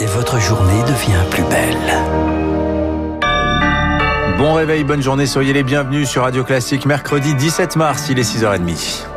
et votre journée devient plus belle. Bon réveil, bonne journée, soyez les bienvenus sur Radio Classique, mercredi 17 mars, il est 6h30.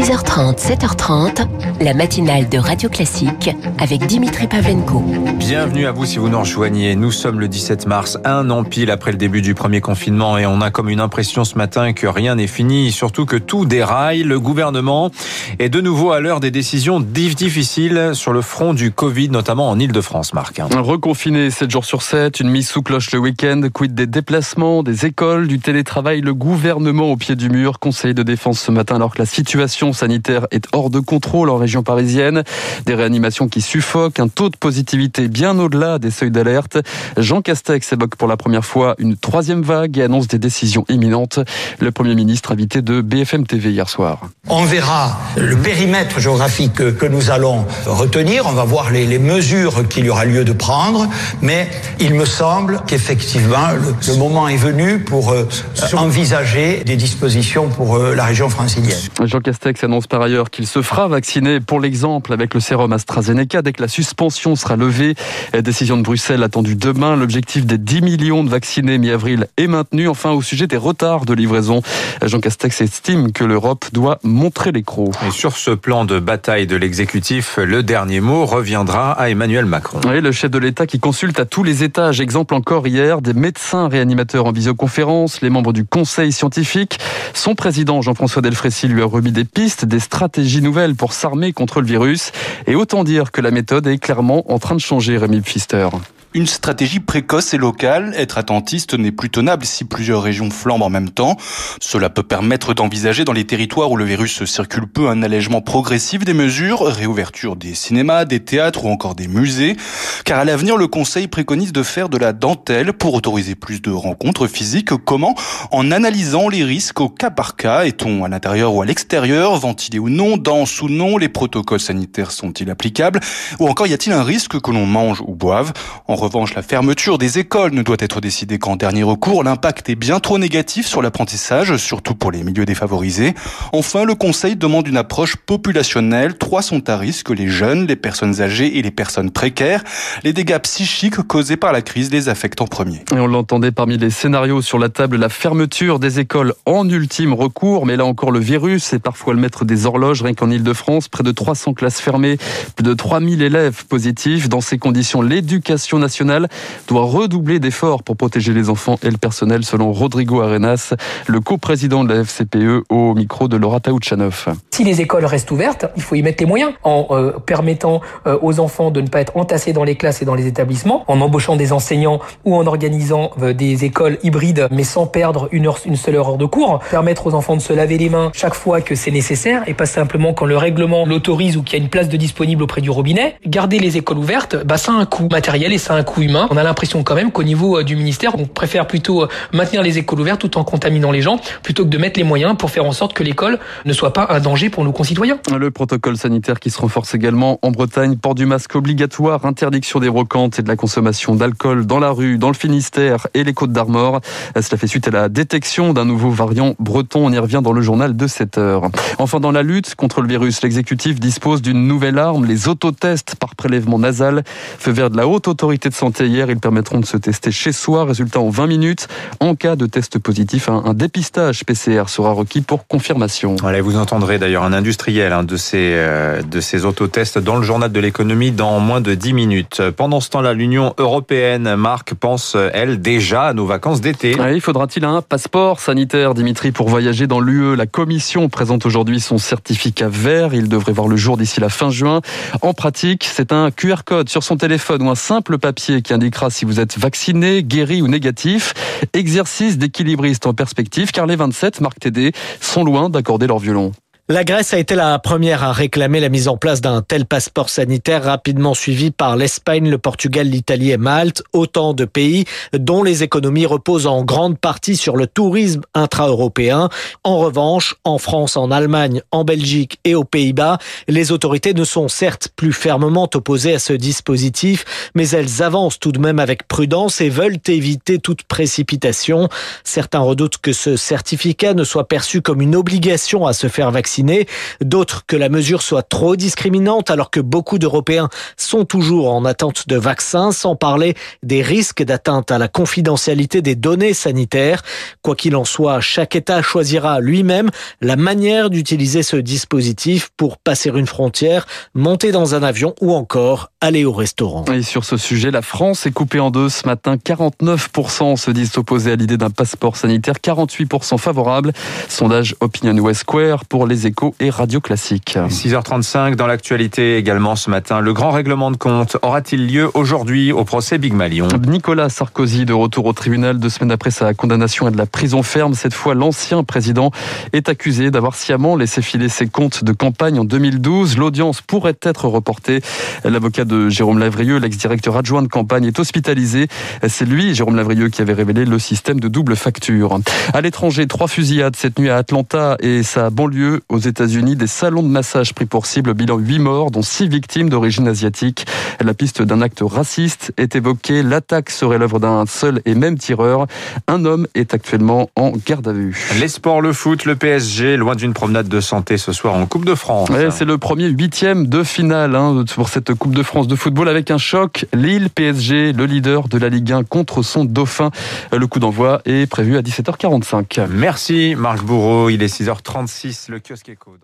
6h30, 7h30, la matinale de Radio Classique avec Dimitri Pavlenko. Bienvenue à vous si vous nous rejoignez. Nous sommes le 17 mars, un an pile après le début du premier confinement et on a comme une impression ce matin que rien n'est fini, surtout que tout déraille. Le gouvernement est de nouveau à l'heure des décisions difficiles sur le front du Covid, notamment en Ile-de-France, Marc. Reconfiné 7 jours sur 7, une mise sous cloche le week-end, quid des déplacements, des écoles, du télétravail, le gouvernement au pied du mur, conseil de défense ce matin alors que la situation sanitaire est hors de contrôle en région parisienne. Des réanimations qui suffoquent, un taux de positivité bien au-delà des seuils d'alerte. Jean Castex évoque pour la première fois une troisième vague et annonce des décisions imminentes. Le Premier ministre invité de BFM TV hier soir. On verra le périmètre géographique que nous allons retenir. On va voir les, les mesures qu'il y aura lieu de prendre. Mais il me semble qu'effectivement, le, le, moment est venu pour euh, envisager des dispositions pour euh, la région francilienne. Jean Castex annonce par ailleurs qu'il se fera vacciner pour l'exemple avec le sérum AstraZeneca dès que la suspension sera levée. Décision de Bruxelles attendue demain. L'objectif des 10 millions de vaccinés mi-avril est maintenu. Enfin, au sujet des retards de livraison, Jean Castex estime que l'Europe doit montrer les crocs. Et sur ce plan de bataille de l'exécutif, le dernier mot reviendra à Emmanuel Macron. Oui, le chef de l'État qui consulte à tous les étages. Exemple encore hier, des médecins réanimateurs en visioconférence, les membres du conseil scientifique. Son président, Jean-François Delfrécy, lui a remis des pistes, des stratégies nouvelles pour s'armer contre le virus. Et autant dire que la méthode est clairement en train de changer, Rémi Pfister. Une stratégie précoce et locale, être attentiste n'est plus tenable si plusieurs régions flambent en même temps. Cela peut permettre d'envisager dans les territoires où le virus circule peu un allègement progressif des mesures, réouverture des cinémas, des théâtres ou encore des musées. Car à l'avenir, le Conseil préconise de faire de la dentelle pour autoriser plus de rencontres physiques. Comment? En analysant les risques au cas par cas. Est-on à l'intérieur ou à l'extérieur? Ventilé ou non? Dense ou non? Les protocoles sanitaires sont-ils applicables? Ou encore y a-t-il un risque que l'on mange ou boive? En revanche, la fermeture des écoles ne doit être décidée qu'en dernier recours. L'impact est bien trop négatif sur l'apprentissage, surtout pour les milieux défavorisés. Enfin, le Conseil demande une approche populationnelle. Trois sont à risque, les jeunes, les personnes âgées et les personnes précaires. Les dégâts psychiques causés par la crise les affectent en premier. Et on l'entendait parmi les scénarios sur la table, la fermeture des écoles en ultime recours. Mais là encore, le virus est parfois le maître des horloges. Rien qu'en Ile-de-France, près de 300 classes fermées, plus de 3000 élèves positifs. Dans ces conditions, l'éducation nationale doit redoubler d'efforts pour protéger les enfants et le personnel, selon Rodrigo Arenas, le coprésident de la FCPE, au micro de Laura Taouchanov. Les écoles restent ouvertes, il faut y mettre les moyens en euh, permettant euh, aux enfants de ne pas être entassés dans les classes et dans les établissements, en embauchant des enseignants ou en organisant euh, des écoles hybrides, mais sans perdre une, heure, une seule heure de cours, permettre aux enfants de se laver les mains chaque fois que c'est nécessaire et pas simplement quand le règlement l'autorise ou qu'il y a une place de disponible auprès du robinet. Garder les écoles ouvertes, bah, ça a un coût matériel et ça a un coût humain. On a l'impression quand même qu'au niveau euh, du ministère, on préfère plutôt euh, maintenir les écoles ouvertes tout en contaminant les gens, plutôt que de mettre les moyens pour faire en sorte que l'école ne soit pas un danger pour nos concitoyens. Le protocole sanitaire qui se renforce également en Bretagne, port du masque obligatoire, interdiction des brocantes et de la consommation d'alcool dans la rue, dans le Finistère et les Côtes d'Armor. Cela fait suite à la détection d'un nouveau variant breton. On y revient dans le journal de 7 heures. Enfin, dans la lutte contre le virus, l'exécutif dispose d'une nouvelle arme, les autotests par prélèvement nasal. Feu vert de la haute autorité de santé hier. Ils permettront de se tester chez soi. Résultat en 20 minutes. En cas de test positif, un, dépistage PCR sera requis pour confirmation. Vous entendrez d'ailleurs un industriel hein, de ces euh, de ces autotests dans le journal de l'économie dans moins de 10 minutes. Pendant ce temps-là, l'Union européenne, Marc, pense elle déjà à nos vacances d'été. Oui, faudra-t-il un passeport sanitaire, Dimitri, pour voyager dans l'UE La Commission présente aujourd'hui son certificat vert. Il devrait voir le jour d'ici la fin juin. En pratique, c'est un QR code sur son téléphone ou un simple papier qui indiquera si vous êtes vacciné, guéri ou négatif. Exercice d'équilibriste en perspective car les 27, Marc TD, sont loin d'accorder leur violon. La Grèce a été la première à réclamer la mise en place d'un tel passeport sanitaire, rapidement suivi par l'Espagne, le Portugal, l'Italie et Malte, autant de pays dont les économies reposent en grande partie sur le tourisme intra-européen. En revanche, en France, en Allemagne, en Belgique et aux Pays-Bas, les autorités ne sont certes plus fermement opposées à ce dispositif, mais elles avancent tout de même avec prudence et veulent éviter toute précipitation. Certains redoutent que ce certificat ne soit perçu comme une obligation à se faire vacciner vaccinés. D'autres que la mesure soit trop discriminante alors que beaucoup d'Européens sont toujours en attente de vaccins, sans parler des risques d'atteinte à la confidentialité des données sanitaires. Quoi qu'il en soit, chaque État choisira lui-même la manière d'utiliser ce dispositif pour passer une frontière, monter dans un avion ou encore aller au restaurant. Et sur ce sujet, la France est coupée en deux ce matin. 49% se disent opposés à l'idée d'un passeport sanitaire, 48% favorables. Sondage Opinion West Square pour les échos et Radio Classique. 6h35 dans l'actualité également ce matin. Le grand règlement de compte aura-t-il lieu aujourd'hui au procès Big Malion Nicolas Sarkozy de retour au tribunal deux semaines après sa condamnation à de la prison ferme. Cette fois, l'ancien président est accusé d'avoir sciemment laissé filer ses comptes de campagne en 2012. L'audience pourrait être reportée. L'avocat de Jérôme Lavrieux, l'ex-directeur adjoint de campagne, est hospitalisé. C'est lui, Jérôme Lavrieux, qui avait révélé le système de double facture. À l'étranger, trois fusillades cette nuit à Atlanta et sa banlieue aux États-Unis. Des salons de massage pris pour cible, bilan 8 morts, dont 6 victimes d'origine asiatique. La piste d'un acte raciste est évoquée. L'attaque serait l'œuvre d'un seul et même tireur. Un homme est actuellement en garde à vue. Les sports, le foot, le PSG, loin d'une promenade de santé ce soir en Coupe de France. Ouais, c'est le premier huitième de finale hein, pour cette Coupe de France de football avec un choc. Lille PSG, le leader de la Ligue 1 contre son dauphin. Le coup d'envoi est prévu à 17h45. Merci Marc Bourreau, il est 6h36, le kiosque écho.